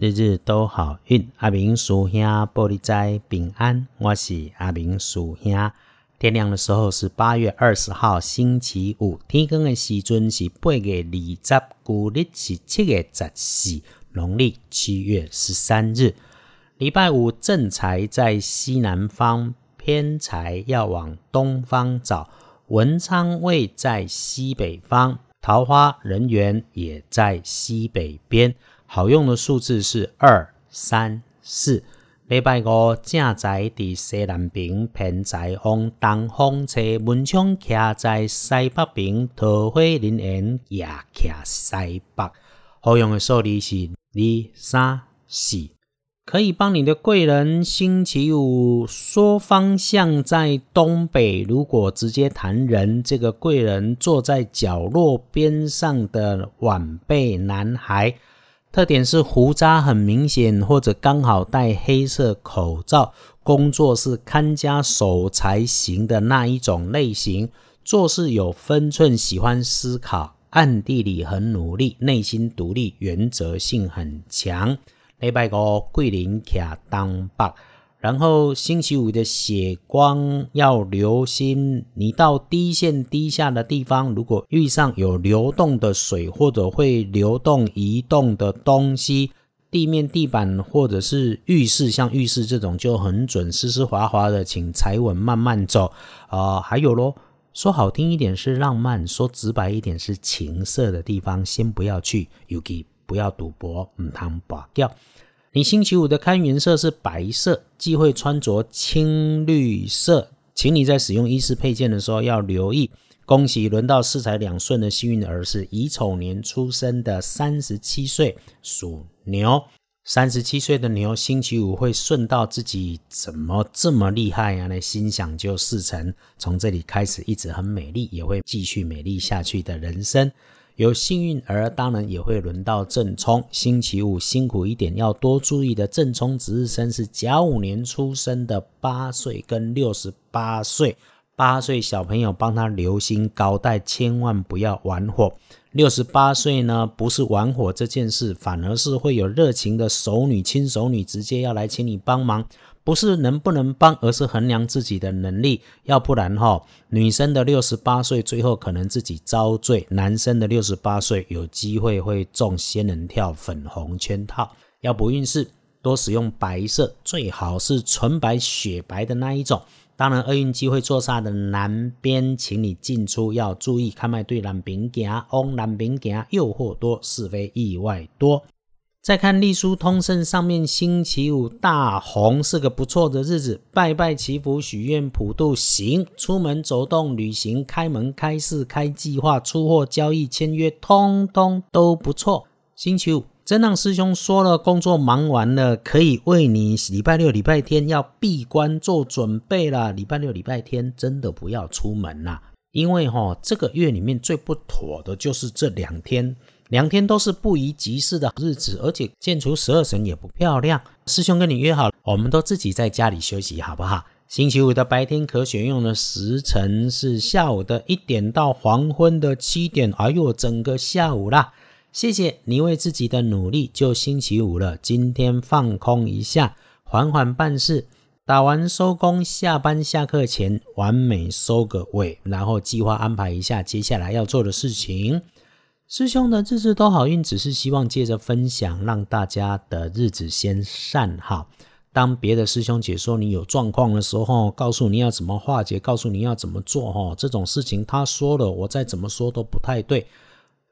日日都好运。阿明叔兄玻璃斋平安，我是阿明叔兄。天亮的时候是八月二十号星期五，天光的时阵是八月二十，古历是七月十四，农历七月十三日。礼拜五正财在西南方，偏财要往东方找。文昌位在西北方。桃花人缘也在西北边，好用的数字是二三四。礼拜五正在伫西南边，偏在往东风车门窗徛在西北边，桃花人缘也徛西北。好用的数字是二三四。可以帮你的贵人，星期五说方向在东北。如果直接谈人，这个贵人坐在角落边上的晚辈男孩，特点是胡渣很明显，或者刚好戴黑色口罩。工作是看家守财型的那一种类型，做事有分寸，喜欢思考，暗地里很努力，内心独立，原则性很强。礼拜五桂林徛东北，然后星期五的血光要留心。你到低线低下的地方，如果遇上有流动的水或者会流动移动的东西，地面、地板或者是浴室，像浴室这种就很准，湿湿滑滑的，请踩稳慢慢走。啊，还有咯，说好听一点是浪漫，说直白一点是情色的地方，先不要去。尤其不要赌博，唔通拔掉。你星期五的看颜色是白色，忌讳穿着青绿色。请你在使用衣饰配件的时候要留意。恭喜轮到四财两顺的幸运儿是乙丑年出生的，三十七岁属牛。三十七岁的牛，星期五会顺到自己怎么这么厉害呀？那心想就事成，从这里开始一直很美丽，也会继续美丽下去的人生。有幸运儿，当然也会轮到正冲。星期五辛苦一点，要多注意的。正冲值日生是甲午年出生的，八岁跟六十八岁。八岁小朋友帮他留心高带，千万不要玩火。六十八岁呢，不是玩火这件事，反而是会有热情的熟女、亲熟女直接要来请你帮忙。不是能不能帮，而是衡量自己的能力。要不然哈，女生的六十八岁最后可能自己遭罪，男生的六十八岁有机会会中仙人跳、粉红圈套。要补运势，多使用白色，最好是纯白、雪白的那一种。当然，厄运机会坐煞的南边，请你进出要注意，看卖对南边行，往南边行，诱惑多，是非意外多。再看隶书通胜上面，星期五大红是个不错的日子，拜拜祈福许愿普渡行，出门走动旅行开门开市开计划出货交易签约，通通都不错。星期五，真让师兄说了，工作忙完了，可以为你礼拜六、礼拜天要闭关做准备了。礼拜六、礼拜天真的不要出门啦，因为哈这个月里面最不妥的就是这两天。两天都是不宜急事的日子，而且见出十二神也不漂亮。师兄跟你约好，我们都自己在家里休息，好不好？星期五的白天可选用的时辰是下午的一点到黄昏的七点。哎呦，整个下午啦！谢谢你为自己的努力，就星期五了，今天放空一下，缓缓办事，打完收工，下班下课前完美收个尾，然后计划安排一下接下来要做的事情。师兄的日子都好运，只是希望借着分享，让大家的日子先善哈。当别的师兄解说你有状况的时候，告诉你要怎么化解，告诉你要怎么做，哈，这种事情他说了，我再怎么说都不太对。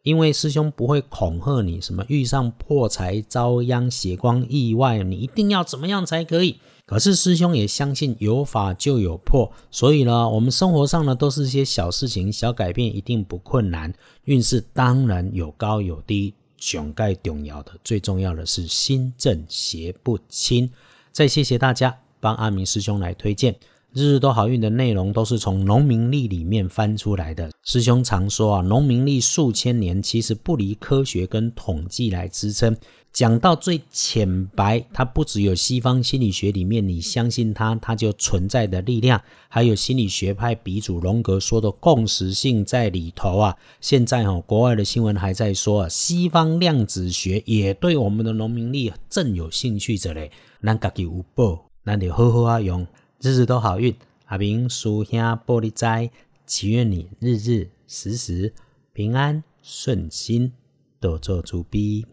因为师兄不会恐吓你，什么遇上破财遭殃、血光意外，你一定要怎么样才可以？可是师兄也相信有法就有破，所以呢，我们生活上呢都是一些小事情、小改变，一定不困难。运势当然有高有低，穷盖重要的，最重要的是心正邪不侵。再谢谢大家帮阿明师兄来推荐。日日都好运的内容都是从农民历里面翻出来的。师兄常说啊，农民历数千年，其实不离科学跟统计来支撑。讲到最浅白，它不只有西方心理学里面你相信它，它就存在的力量，还有心理学派鼻祖荣格说的共识性在里头啊。现在哦，国外的新闻还在说，西方量子学也对我们的农民历正有兴趣着嘞。咱家己有报，咱就好好啊用，日日都好运。阿明叔兄玻璃斋，祈愿你日日时时平安顺心，多做主逼。